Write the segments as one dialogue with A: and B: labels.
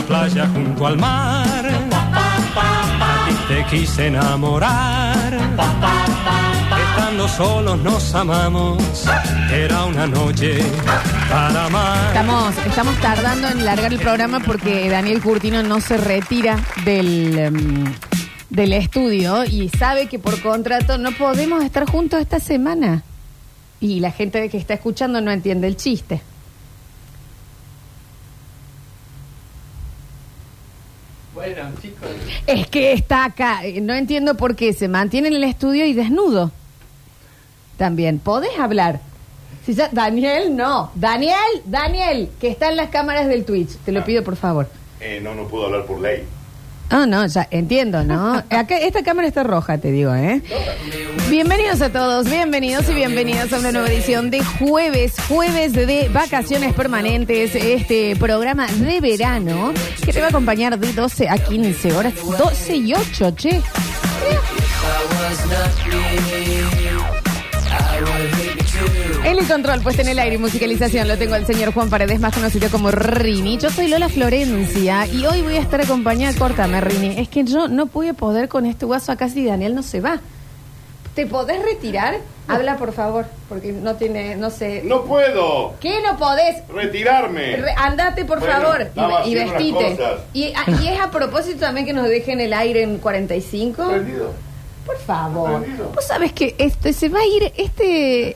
A: la playa junto al mar. Te quise enamorar. Estando solos nos amamos. Era una noche para amar.
B: Estamos, estamos tardando en largar el programa porque Daniel Curtino no se retira del, em, del estudio y sabe que por contrato no podemos estar juntos esta semana. Y la gente que está escuchando no entiende el chiste.
C: Bueno, chicos.
B: Es que está acá. eh, No entiendo por qué se mantiene en el estudio y desnudo. También. ¿Podés hablar? Si ya- Daniel, no. Daniel, Daniel, que está en las cámaras del Twitch. Te lo pido, por favor.
D: Eh, no, no puedo hablar por ley.
B: Ah, no, ya entiendo, ¿no? Acá, esta cámara está roja, te digo, ¿eh? Bienvenidos a todos, bienvenidos y bienvenidas a una nueva edición de jueves, jueves de vacaciones permanentes, este programa de verano que te va a acompañar de 12 a 15 horas, 12 y 8, che. En el control, puesta en el aire y musicalización, lo tengo al señor Juan Paredes, más conocido como Rini. Yo soy Lola Florencia y hoy voy a estar acompañada, córtame Rini, es que yo no a poder con este guaso acá si Daniel no se va. ¿Te podés retirar? Habla, por favor, porque no tiene, no sé.
D: ¡No puedo!
B: ¿Qué no podés?
D: ¡Retirarme!
B: Re- andate, por
D: Bueno,
B: favor,
D: estaba
B: y, y
D: haciendo unas
B: vestite.
D: cosas.
B: Y, a- y es a propósito también que nos dejen el aire en 45.
D: ¿Prendido?
B: Por favor. Vos sabés que este se va a ir, este.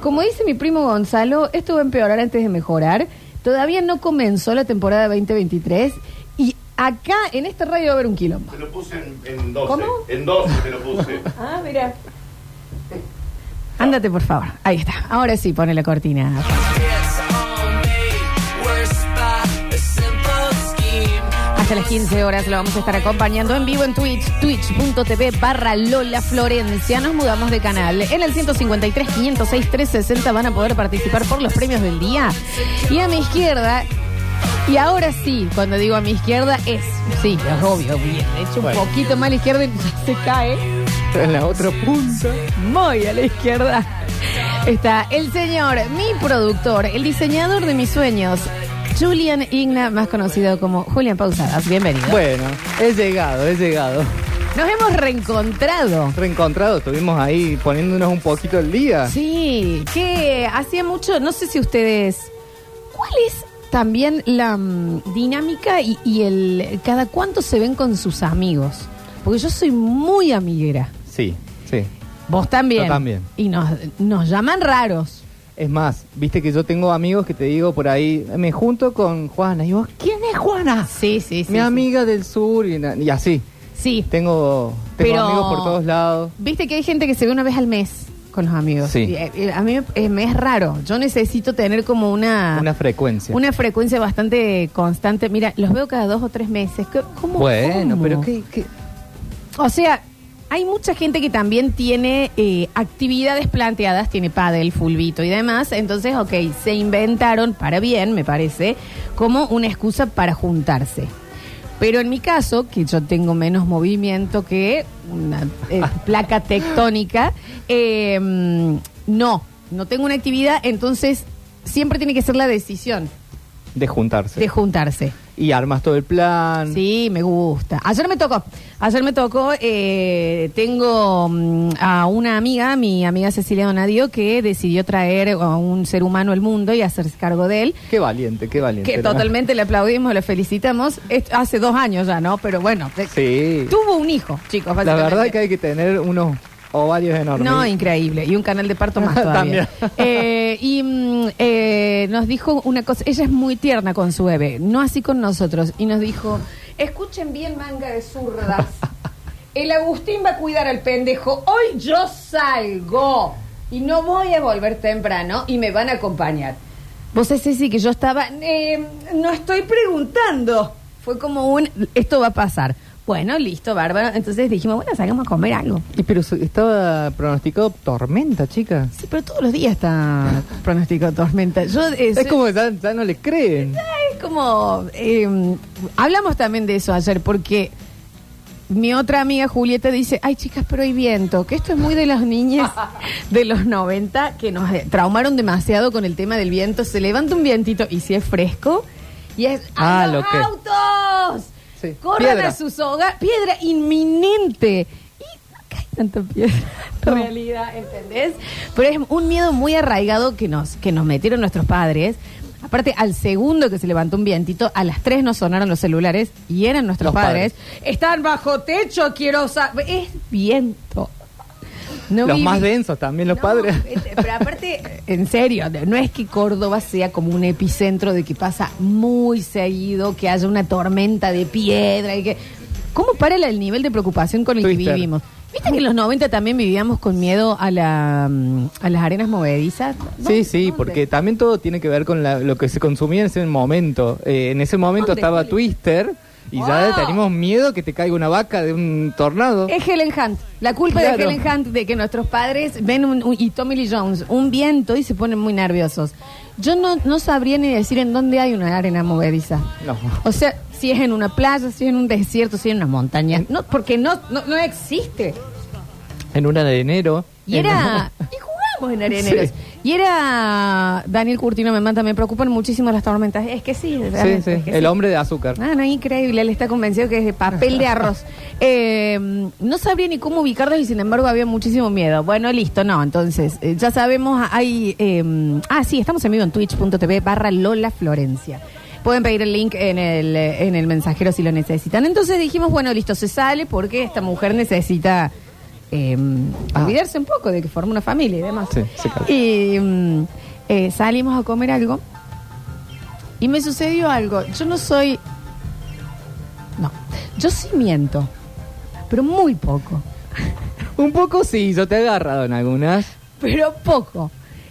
B: Como dice mi primo Gonzalo, esto va a empeorar antes de mejorar. Todavía no comenzó la temporada 2023 y acá en esta radio va a haber un quilombo.
D: Te lo puse en, en 12.
B: ¿Cómo?
D: En 12 te lo puse.
B: Ah, mira. Ándate, por favor. Ahí está. Ahora sí, pone la cortina. Hasta las 15 horas lo vamos a estar acompañando en vivo en Twitch, twitch.tv barra Lola Florencia. Nos mudamos de canal. En el 153, 506, 360 van a poder participar por los premios del día. Y a mi izquierda, y ahora sí, cuando digo a mi izquierda, es, sí, es obvio, bien. De hecho, un
C: Bueno.
B: poquito más a la izquierda y ya se cae.
C: En la otra punta.
B: Muy a la izquierda está el señor, mi productor, el diseñador de mis sueños, Julian Igna, más conocido como Julian Pausadas. Bienvenido.
C: Bueno, he llegado, he llegado.
B: Nos hemos reencontrado.
C: Reencontrado, estuvimos ahí poniéndonos un poquito el día.
B: Sí, que hacía mucho, no sé si ustedes, ¿cuál es también la mm, dinámica y, y el cada cuánto se ven con sus amigos? Porque yo soy muy amiguera.
C: Sí, sí.
B: Vos también.
C: Yo también.
B: Y nos, nos llaman raros.
C: Es más, viste que yo tengo amigos que te digo por ahí, me junto con Juana. Y vos, ¿quién es Juana?
B: Sí, sí, sí.
C: Mi
B: sí.
C: amiga del sur y, así.
B: Sí.
C: Tengo, tengo
B: Pero-
C: amigos por todos lados.
B: Viste que hay gente que se ve una vez al mes con los amigos.
C: Sí.
B: Y, eh, a mí me, me es raro. Yo necesito tener como una,
C: Una frecuencia.
B: una frecuencia bastante constante. Mira, los veo cada dos o tres meses. ¿Qué- ¿Cómo?
C: bueno,
B: cómo?
C: pero ¿qué, qué?
B: O sea, hay mucha gente que también tiene eh, actividades planteadas, tiene pádel, fulbito y demás. Entonces, ok, se inventaron, para bien, me parece, como una excusa para juntarse. Pero en mi caso, que yo tengo menos movimiento que una eh, placa tectónica, eh, no, no tengo una actividad, entonces siempre tiene que ser la decisión
C: De juntarse.
B: de juntarse.
C: y armas todo el plan.
B: Sí, me gusta. Ayer me tocó. Ayer me tocó. eh, tengo mm, a una amiga, mi amiga Cecilia Donadio, que decidió traer a un ser humano al mundo y hacerse cargo de él.
C: Qué valiente, qué valiente.
B: Que
C: ¿no?
B: totalmente le aplaudimos, le felicitamos. Es- hace dos años ya, ¿no? Pero bueno,
C: Sí.
B: tuvo un hijo, chicos.
C: La
B: básicamente.
C: verdad que hay que tener unos ovarios enormes.
B: No, increíble. Y un canal de parto más todavía.
C: También.
B: Eh, y mm, eh, nos dijo una cosa. Ella es muy tierna con su bebé, no así con nosotros. Y nos dijo: Escuchen bien, manga de zurdas. El Agustín va a cuidar al pendejo. Hoy yo salgo y no voy a volver temprano y me van a acompañar. Vos sabés, Ceci, que yo estaba. eh, no estoy preguntando. Fue como un. Esto va a pasar. Bueno, listo, bárbaro. Entonces dijimos, bueno, salgamos a comer algo.
C: Y pero estaba pronosticado tormenta, chica.
B: Sí, pero todos los días está pronóstico de tormenta. Yo, eh,
C: Es
B: soy-
C: como ya, ya no le creen.
B: es como, eh, hablamos también de eso ayer, porque mi otra amiga Julieta dice, ay chicas, pero hay viento, que esto es muy de las niñas de los 90 que nos eh, traumaron demasiado con el tema del viento. Se levanta un vientito y si es fresco Y es
C: Ah,
B: ¡a los
C: lo que-
B: autos!
C: Sí.
B: Corran
C: Piedra.
B: a sus hogares. Piedra inminente. Y no cae tanta piedra en realidad, ¿entendés? Pero es un miedo muy arraigado que nos, que nos metieron nuestros padres. Aparte, al segundo que se levantó un vientito, a las tres nos sonaron los celulares y eran nuestros padres.
C: padres.
B: Están bajo techo, quiero saber. Es viento. No
C: Los
B: viví-
C: más densos también, los
B: no,
C: padres.
B: este, Pero aparte, en serio, no es que Córdoba sea como un epicentro de que pasa muy seguido, que haya una tormenta de piedra y que... ¿Cómo para el nivel de preocupación con el que vivimos? ¿Viste que en los 90 también vivíamos con miedo a, la, mm, a las arenas movedizas?
C: Sí, sí,
B: ¿Dónde?
C: porque también todo tiene que ver con la- lo que se consumía en ese momento. Eh, en ese momento
B: ¿Dónde,
C: estaba
B: Juli?
C: Twister y ya
B: Wow.
C: teníamos miedo que te caiga una vaca de un tornado.
B: Es Helen Hunt. La culpa de. Helen Hunt de que nuestros padres ven un, un- y Tommy Lee Jones un viento y se ponen muy nerviosos. Yo no, no sabría ni decir en dónde hay una arena movediza.
C: No.
B: O sea, si es en una playa, si es en un desierto, si es en una montaña. No, porque no, no, no existe.
C: En una de enero.
B: Y
C: en-
B: era. Y en areneros.
C: Sí.
B: Y era. Daniel Curtino me mata, me preocupan muchísimo las tormentas. Es que sí,
C: Sí,
B: realmente,
C: sí,
B: es que
C: el
B: sí.
C: hombre de azúcar.
B: Ah, no, increíble. Él está convencido que es de papel de arroz. Eh, no sabría ni cómo ubicarlos y sin embargo había muchísimo miedo. Bueno, listo, no. Entonces, eh, ya sabemos, hay... eh, ah, sí, estamos en vivo en twitch.tv barra Lola Florencia. Pueden pedir el link en el, en el mensajero si lo necesitan. Entonces dijimos, bueno, listo, se sale porque esta mujer necesita eh,
C: Ah.
B: olvidarse un poco de que forma una familia y demás.
C: Sí, se calma.
B: Y mm, eh, salimos a comer algo y me sucedió algo. Yo no soy... No, yo sí miento, pero muy poco,
C: Un poco sí, yo te he agarrado en algunas.
B: pero poco.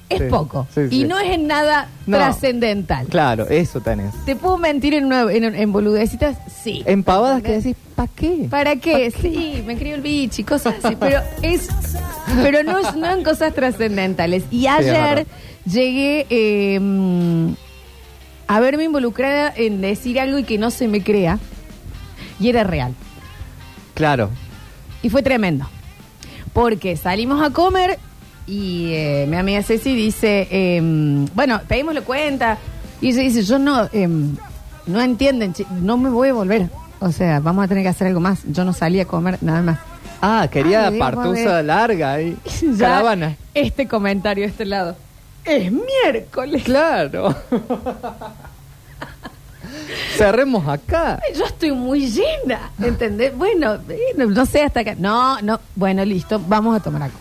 B: Es
C: Sí,
B: poco.
C: sí,
B: y
C: sí.
B: no es en nada
C: No.
B: trascendental.
C: Claro, eso tenés.
B: ¿Te puedo mentir en, una, en, en boludecitas? Sí.
C: En pavadas que decís, ¿para qué?
B: ¿Para qué? Sí, me crió el bicho y cosas así, pero es pero no, es- no en cosas trascendentales. Y ayer
C: verdad.
B: llegué eh, mm, a verme involucrada en decir algo y que no se me crea. Y era real.
C: Claro.
B: Y fue tremendo. Porque salimos a comer y eh, mi amiga Ceci dice, em, bueno, pedimos la cuenta. Y ella dice, yo no, em, no entienden, chi- no me voy a volver. O sea, vamos a tener que hacer algo más. Yo no salí a comer nada más.
C: Ah, quería
B: Ay,
C: partusa larga y
B: Ya,
C: caravana.
B: Este comentario a este lado. Es miércoles.
C: Claro. Cerremos acá.
B: Yo estoy muy llena, ¿entendés? Bueno, bueno, no sé hasta acá. No, no, bueno, listo, vamos a tomar algo.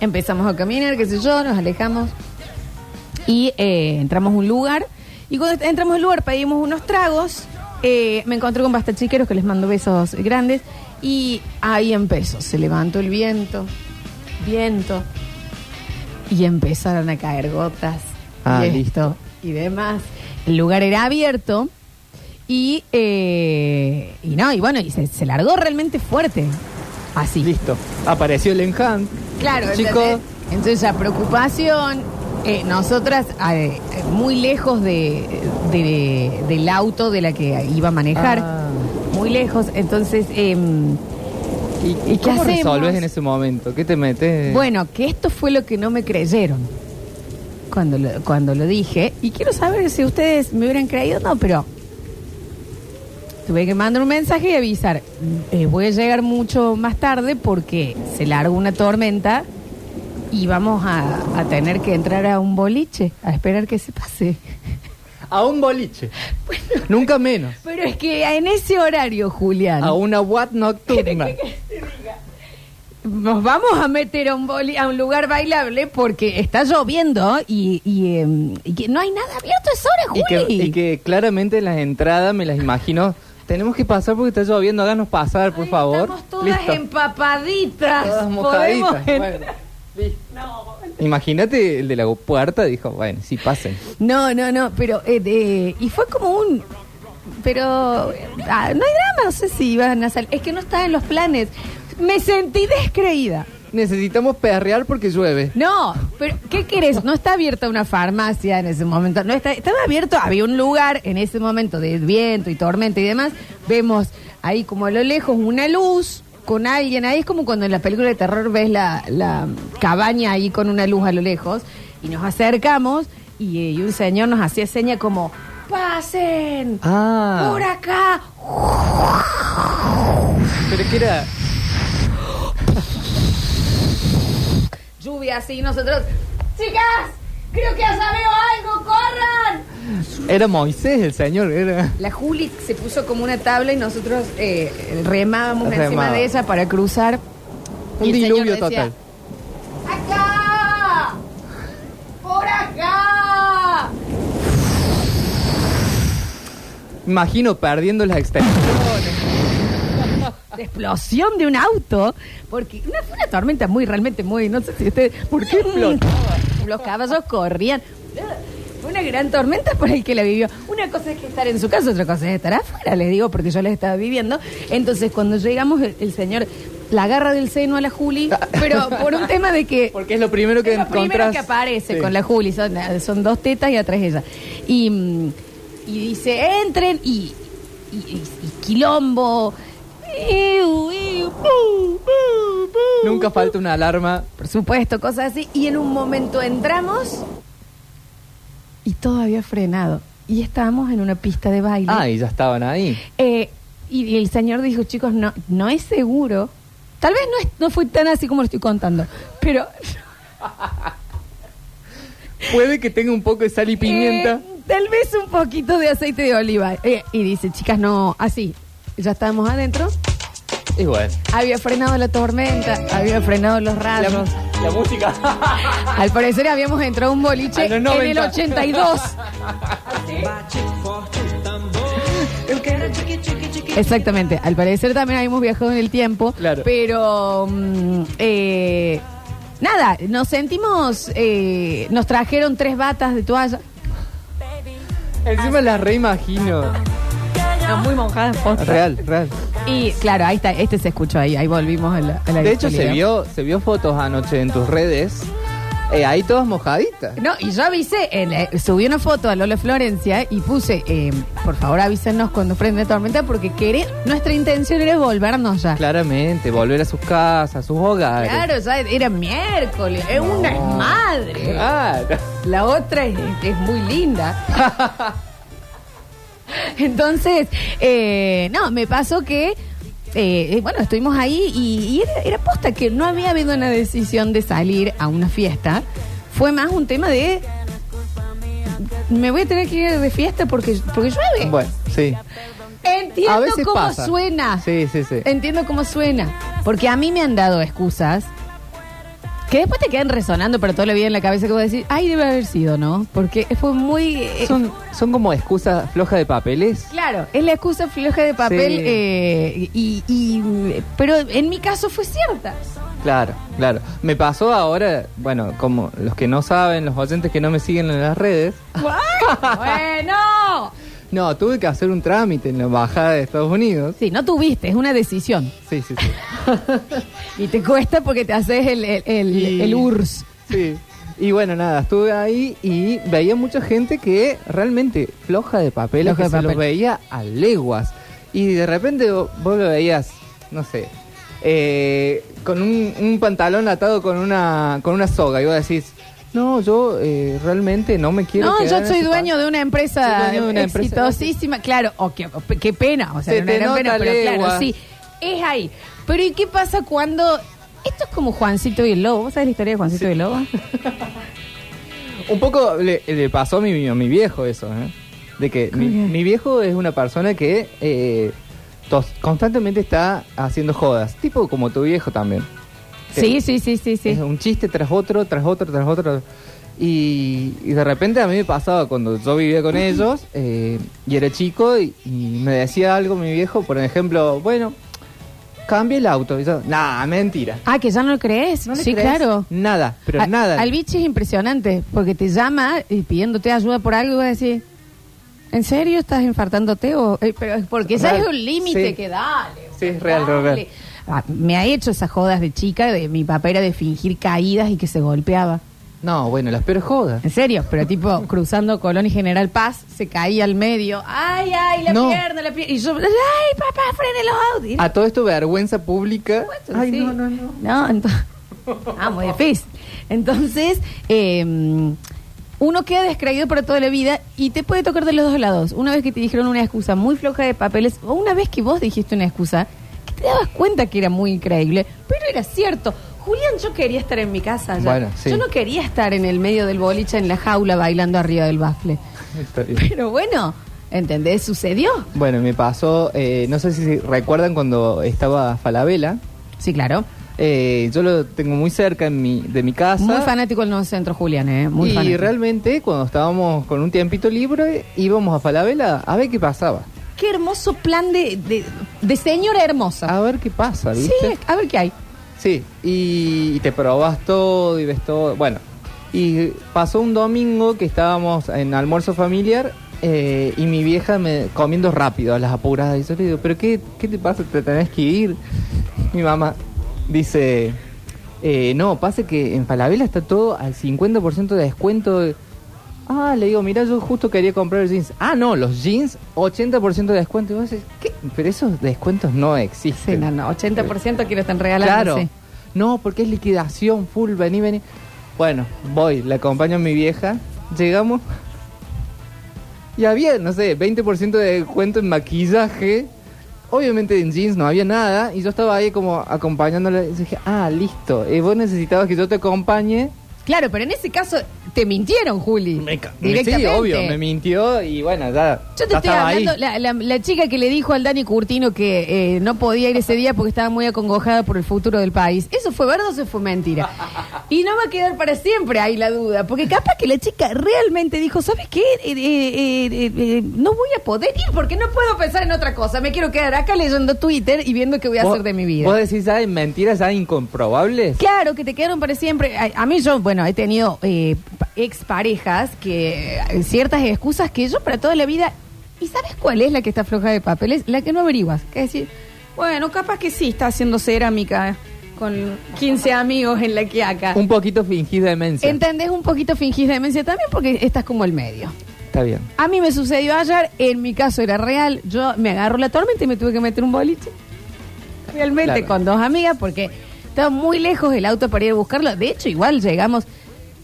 B: Empezamos a caminar, qué sé yo, nos alejamos y eh, entramos a un lugar. Y cuando entramos al lugar pedimos unos tragos. eh, me encontré con bastachiqueros que les mando besos grandes. Y ahí empezó, se levantó el viento, viento. Y empezaron a caer gotas.
C: Ah,
B: y
C: listo.
B: y demás. El lugar era abierto. Y, eh, y no, y bueno, y se, se largó realmente fuerte. Así.
C: Listo. Apareció el Enhant.
B: Claro,
C: Chicos.
B: Entonces la preocupación, eh, nosotras eh, eh, muy lejos de, de- del auto de la que iba a manejar,
C: Ah.
B: muy lejos, entonces, em,
C: ¿Y,
B: ¿Y
C: y
B: qué
C: cómo
B: hacemos?
C: resolves en ese momento? ¿Qué te metes?
B: bueno, que esto fue lo que no me creyeron cuando lo, cuando lo dije, y quiero saber si ustedes me hubieran creído, no, pero tuve que mandar un mensaje y avisar, eh, voy a llegar mucho más tarde porque se larga una tormenta y vamos a, a tener que entrar a un boliche a esperar que se pase.
C: A un boliche. Nunca menos.
B: Pero es que en ese horario, Julián,
C: A una what nocturna.
B: nos vamos a meter a un, boli- a un lugar bailable porque está lloviendo y, y, em, y que no hay nada abierto a esa hora,
C: Y que, y que claramente las entradas me las imagino. Tenemos que pasar porque está lloviendo. Háganos pasar, por
B: Ay,
C: favor.
B: Estamos todas
C: Listo.
B: empapaditas.
C: Todas
B: Podemos
C: mojaditas.
B: entrar.
C: Bueno, listo. Imagínate el de la puerta, dijo, bueno, sí, pasen.
B: No, no, no, pero eh, de- y fue como un pero ah, no hay drama, no sé si iban a salir, es que no está en los planes. Me sentí descreída.
C: Necesitamos perrear porque llueve.
B: No, pero ¿qué querés? No está abierta una farmacia en ese momento. No está, estaba abierto, había un lugar en ese momento de viento y tormenta y demás. Vemos ahí como a lo lejos una luz con alguien ahí. Es como cuando en la película de terror ves la, la cabaña ahí con una luz a lo lejos. Y nos acercamos y, eh, y un señor nos hacía seña como, pasen.
C: Ah.
B: Por acá.
C: Pero que era.
B: Lluvia así, nosotros. Chicas, creo que allá veo algo, corran.
C: Era Moisés el señor. Era.
B: La Juli se puso como una tabla y nosotros eh, remábamos encima de ella para cruzar.
C: Un diluvio
B: decía,
C: total.
B: ¡Acá! ¡Por acá!
C: Imagino perdiendo las extensiones.
B: Explosión de un auto, porque una, fue una tormenta muy, realmente muy, no sé si ustedes, ¿por qué explotaba? Los caballos corrían. Fue una gran tormenta por el que la vivió. Una cosa es que estar en su casa, otra cosa es estar afuera, les digo, porque yo la estaba viviendo. Entonces, cuando llegamos, el, el señor la agarra del seno a la Juli, pero por un tema de que
C: Porque es lo primero que
B: es lo primero que aparece
C: Sí.
B: con la Juli, son, son dos tetas y atrás ella. Y, mm, y dice, entren y, y, y- y quilombo. Iu, iu, pu, pu, pu.
C: Nunca falta una alarma.
B: Por supuesto, cosas así. Y en un momento entramos y todo había frenado. Y estábamos en una pista de baile.
C: Ah, y ya estaban ahí.
B: Eh, y el señor dijo, chicos, no, no es seguro. Tal vez no, es- no fue tan así como lo estoy contando, pero
C: Puede que tenga un poco de sal y pimienta.
B: Eh, tal vez un poquito de aceite de oliva. Eh, y dice, chicas, no, así. Ya estábamos adentro.
C: Y bueno.
B: Había frenado la tormenta, había frenado los rayos.
C: la música.
B: Al parecer habíamos entrado a un boliche
C: A
B: en el
C: 90.
B: 82. Exactamente. Al parecer también habíamos viajado en el tiempo.
C: Claro.
B: Pero. mm, eh, nada, nos sentimos. eh, nos trajeron tres batas de toalla.
C: Encima la reimagino.
B: No, muy mojadas, posta.
C: Real, real.
B: Y claro, ahí está, este se escuchó ahí, ahí volvimos a la, a la
C: De hecho, se vio, se vio fotos anoche en tus redes. eh, ahí todas mojaditas.
B: No, y yo avisé, en, eh, subí una foto a Lola Florencia y puse, eh, por favor avísenos cuando la tormenta porque querer, nuestra intención era volvernos ya.
C: Claramente, volver a sus casas, a sus hogares.
B: Claro, ya era miércoles, es una es madre.
C: Claro.
B: La otra es, es muy linda. Entonces, eh, no, me pasó que, eh, bueno, estuvimos ahí y, y era, era posta que no había habido una decisión de salir a una fiesta. Fue más un tema de, me voy a tener que ir de fiesta porque, porque llueve.
C: Bueno, sí. A
B: Entiendo
C: veces
B: cómo
C: pasa.
B: suena.
C: Sí, sí, sí.
B: Entiendo cómo suena. Porque a mí me han dado excusas que después te quedan resonando para toda la vida en la cabeza que voy a decir, ay, debe haber sido, ¿no? Porque fue muy... eh,
C: Son, son como excusas flojas de papeles.
B: Claro, es la excusa floja de papel,
C: Sí.
B: eh, y, y- pero en mi caso fue cierta.
C: Claro, claro. Me pasó ahora, bueno, como los que no saben, los oyentes que no me siguen en las redes,
B: bueno.
C: No, tuve que hacer un trámite en la embajada de Estados Unidos.
B: Sí, no tuviste, es una decisión.
C: Sí, sí, sí.
B: Y te cuesta porque te haces el, el, el-
C: Y-
B: el URSS.
C: Sí. Y bueno, nada, estuve ahí y veía mucha gente que realmente floja de papel,
B: Floja
C: que
B: de
C: se los veía a leguas. Y de repente vo- vos lo veías, no sé, eh, con un, un pantalón atado con una, con una soga. Y vos decís, no, yo eh, realmente no me quiero
B: No,
C: quedar
B: yo
C: en
B: soy
C: ese
B: dueño de una empresa
C: Soy dueño de una empresa.
B: exitosísima. Claro, qué, qué pena, o sea,
C: Se te nota
B: pena, pero claro, sí, es ahí. Pero ¿y qué pasa cuando... Esto es como Juancito y el Lobo. ¿Vos sabés la historia de Juancito y el Lobo?
C: Un poco le, le pasó a mi, a mi viejo eso, ¿eh? De que mi, mi viejo es una persona que eh, tos- constantemente está haciendo jodas. Tipo como tu viejo también.
B: Sí, sí, sí, sí, sí.
C: Es un chiste tras otro, tras otro, tras otro. Y, y de repente a mí me pasaba cuando yo vivía con ellos eh, y era chico y, y me decía algo mi viejo, por ejemplo, bueno, cambie el auto. Y yo, nah, mentira.
B: Ah, que ya no lo crees.
C: ¿No le
B: sí,
C: crees?
B: claro.
C: Nada, pero
B: A-
C: nada.
B: Al bicho es impresionante, porque te llama y pidiéndote ayuda por algo y vas a decir, ¿en serio estás infartándote? O, eh, pero es porque
C: Real.
B: es un límite
C: Sí.
B: que dale.
C: Sí, es real,
B: dale. Ah, me ha hecho esas jodas de chica, de mi papá era de fingir caídas y que se golpeaba.
C: No, bueno, las peores jodas.
B: En serio, pero tipo cruzando Colón y General Paz, se caía al medio. ¡Ay, ay, la
C: No.
B: pierna, la pierna! Y yo, ¡ay, papá, frene los autos! Y
C: A todo esto, vergüenza pública. Ay,
B: sí.
C: no, no, no.
B: No, entonces. Ah, muy difícil. Entonces, eh, uno queda descreído para toda la vida y te puede tocar de los dos lados. Una vez que te dijeron una excusa muy floja de papeles o una vez que vos dijiste una excusa te dabas cuenta que era muy increíble, pero era cierto. Julián, yo quería estar en mi casa ya.
C: Bueno, sí.
B: Yo no quería estar en el medio del boliche en la jaula bailando arriba del bafle.
C: Está bien.
B: Pero bueno, ¿entendés? Sucedió.
C: Bueno, me pasó, eh, no sé si recuerdan cuando estaba Falabella.
B: Sí, claro.
C: Eh, yo lo tengo muy cerca en mi, de mi casa.
B: Muy fanático del nuevo centro, Julián, ¿eh? Muy
C: y
B: fanático.
C: realmente cuando estábamos con un tiempito libre íbamos a Falabella a ver qué pasaba.
B: Qué hermoso plan de, de, de señora hermosa.
C: A ver qué pasa,
B: sí,
C: ¿viste?
B: a ver qué hay.
C: Sí, y, y te probas todo y ves todo. Bueno, y pasó un domingo que estábamos en almuerzo familiar eh, y mi vieja me comiendo rápido a las apuradas. Y yo le digo, ¿pero qué, qué te pasa? ¿Te tenés que ir? Mi mamá dice, eh, no, pasa que en Falabella está todo al 50% de descuento. Ah, le digo, mira, yo justo quería comprar jeans. Ah, no, los jeans, 80% de descuento. Y vos decís, ¿qué? Pero esos descuentos no
B: Sí,
C: existen.
B: no, no, 80% que lo están regalando.
C: Claro.
B: sí.
C: No, porque es liquidación full, vení, vení. Bueno, voy, le acompaño a mi vieja, llegamos. Y había, no sé, 20% de descuento en maquillaje. Obviamente en jeans no había nada. Y yo estaba ahí como acompañándole. Y dije, ah, listo. eh, vos necesitabas que yo te acompañe.
B: Claro, pero en ese caso te mintieron, Juli. Directamente.
C: Sí, obvio, me mintió y bueno, ya.
B: Yo te
C: ya
B: estoy hablando, la, la- la chica que le dijo al Dani Curtino que eh, no podía ir ese día porque estaba muy acongojada por el futuro del país. ¿Eso fue verdad o eso fue mentira? Y no va a quedar para siempre ahí la duda, porque capaz que la chica realmente dijo, ¿sabes qué? Eh, eh, no voy a poder ir porque no puedo pensar en otra cosa. Me quiero quedar acá leyendo Twitter y viendo qué voy a
C: ¿Vos-
B: hacer de mi vida.
C: ¿Vos decís, ¿sabes? Mentiras ya incomprobables?
B: Claro, que te quedaron para siempre. A, a mí yo, bueno, he tenido eh, exparejas que eh, ciertas excusas que yo para toda la vida... ¿Y sabes cuál es la que está floja de papeles? La que no averiguas. Que es decir, bueno, capaz que sí está haciendo cerámica con 15 amigos en la quiaca.
C: Un poquito fingida demencia.
B: ¿Entendés? Un poquito fingís demencia también porque estás como el medio.
C: Está bien.
B: A mí me sucedió ayer, en mi caso era real, yo me agarro la tormenta y me tuve que meter un boliche. Realmente
C: Claro.
B: con dos amigas porque estaba muy lejos el auto para ir a buscarlo. De hecho, igual llegamos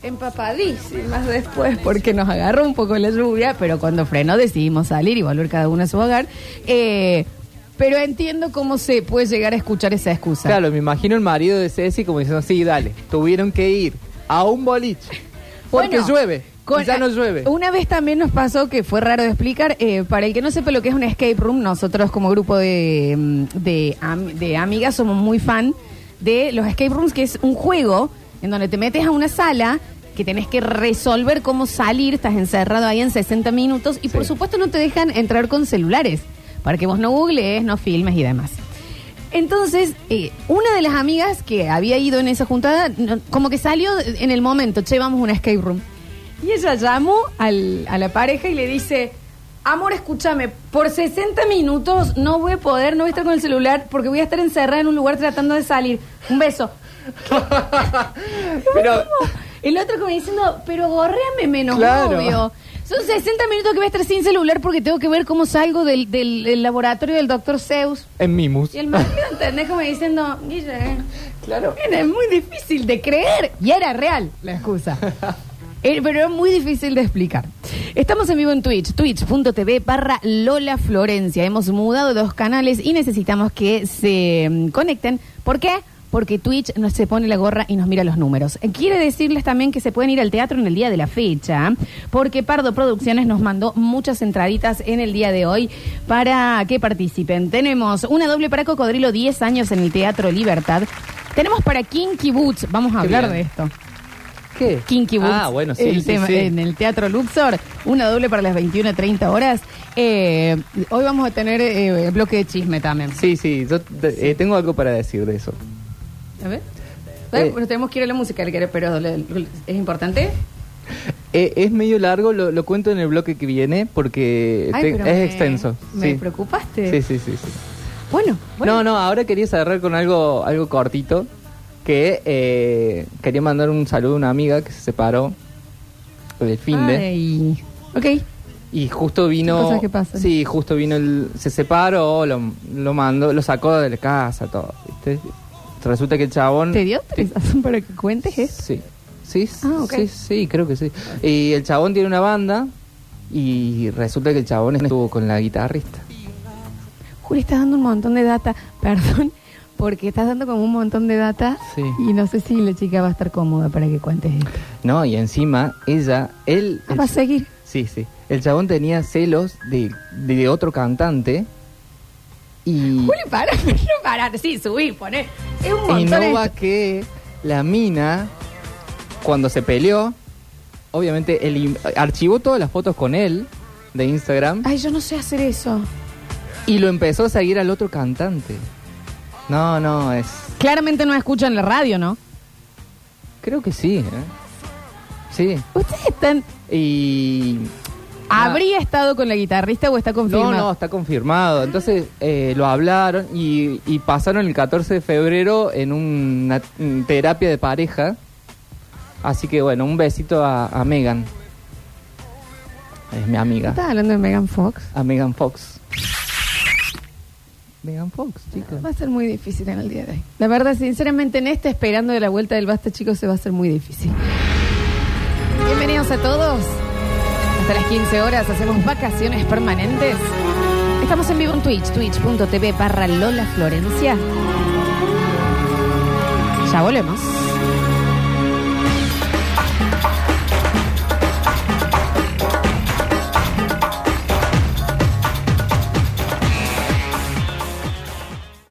B: empapadísimas después porque nos agarró un poco la lluvia, pero cuando frenó decidimos salir y volver cada uno a su hogar. Eh, pero entiendo cómo se puede llegar a escuchar esa excusa.
C: Claro, me imagino el marido de Ceci como diciendo, sí, dale, tuvieron que ir a un boliche. Porque
B: Bueno,
C: llueve.
B: con-
C: y ya no llueve.
B: Una vez también nos pasó que fue raro de explicar. eh, para el que no sepa lo que es un escape room, nosotros como grupo de, mm, de amigas somos muy fan de los escape rooms, que es un juego en donde te metes a una sala que tenés que resolver cómo salir, estás encerrado ahí en 60 minutos y por supuesto no te dejan entrar con celulares para que vos no googlees, no filmes y demás. Entonces, eh, una de las amigas que había ido en esa juntada, no- como que salió en el momento, che, vamos a una escape room. Y ella llamó al- a la pareja y le dice, amor, escúchame, por 60 minutos no voy a poder, no voy a estar con el celular porque voy a estar encerrada en un lugar tratando de salir. Un beso.
C: Pero.
B: El otro como diciendo, pero gorréame menos,
C: Claro.
B: obvio. Son 60 minutos que voy a estar sin celular porque tengo que ver cómo salgo del, del- del laboratorio del doctor Zeus.
C: en Mimus.
B: Y el marido, ¿entendés? Como diciendo, Guille,
C: Claro.
B: era muy difícil de creer. Y era real la excusa. Eh, Pero era muy difícil de explicar. Estamos en vivo en Twitch, twitch.tv barra Lola Florencia. Hemos mudado dos canales y necesitamos que se mm, conecten. ¿Por qué? Porque Twitch nos se pone la gorra y nos mira los números. Eh, Quiere decirles también que se pueden ir al teatro en el día de la fecha, porque Pardo Producciones nos mandó muchas entraditas en el día de hoy para que participen. Tenemos una doble para Cocodrilo, 10 años en el Teatro Libertad. Tenemos para Kinky Boots, vamos a
C: Qué
B: hablar
C: bien.
B: de esto.
C: ¿Qué?
B: Kinky Boots.
C: Ah, bueno, sí,
B: el
C: sí,
B: tema-
C: sí.
B: En el Teatro Luxor, una doble para las 21.30 horas. Eh, hoy vamos a tener eh, bloque de chisme también.
C: Sí, sí, yo eh, tengo algo para decir de eso.
B: A ver.
C: Eh.
B: Bueno, tenemos que ir a la música, pero es importante.
C: Eh, es medio largo, lo, lo cuento en el bloque que viene porque
B: Ay,
C: te- es
B: me-
C: extenso.
B: Me preocupaste.
C: Sí, sí, sí, sí.
B: Bueno, bueno.
C: No, no, ahora quería cerrar con algo, algo cortito. Que eh, quería mandar un saludo a una amiga que se separó del fin de.
B: Ok.
C: Y justo vino.
B: Cosas que pasan.
C: Sí, justo vino el. Se separó, lo, lo mandó, lo sacó de la casa, todo. ¿viste? Resulta que el chabón.
B: ¿Te dio autorización para que cuentes esto?
C: Sí. Sí,
B: Ah,
C: sí, sí, creo que sí. Y el chabón tiene una banda y resulta que el chabón estuvo con la guitarrista.
B: Juli, estás dando un montón de data. Perdón, porque estás dando como un montón de data.
C: Sí.
B: Y no sé si la chica va a estar cómoda para que cuentes esto.
C: No, y encima ella, él...
B: Ah,
C: el
B: va a seguir.
C: Sí, sí. El chabón tenía celos de, de otro cantante y,
B: Juli, para, no parar. Sí, subí, poné. Es un
C: y
B: montón.
C: no va que la mina, cuando se peleó, obviamente elim- archivó todas las fotos con él de Instagram
B: Ay, yo no sé hacer eso.
C: y lo empezó a seguir al otro cantante. No, no, es...
B: Claramente no escuchan la radio, ¿no?
C: Creo que sí, ¿eh? Sí.
B: Ustedes están...
C: Y...
B: ¿Habría estado con la guitarrista o está
C: No,
B: confirmado?
C: no, está confirmado. Entonces eh, lo hablaron y, y pasaron el 14 de febrero en una terapia de pareja. Así que bueno, un besito a, a Megan. Es mi amiga.
B: ¿Estás hablando de Megan Fox?
C: A Megan Fox. Megan Fox, chicos.
B: Va a ser muy difícil en el día de hoy. La verdad, sinceramente, en este esperando de la vuelta del basta, chicos, se va a hacer muy difícil. Bienvenidos a todos. Hasta las 15 horas hacemos vacaciones permanentes. Estamos en vivo en Twitch, twitch.tv barra Lola Florencia. Ya volvemos.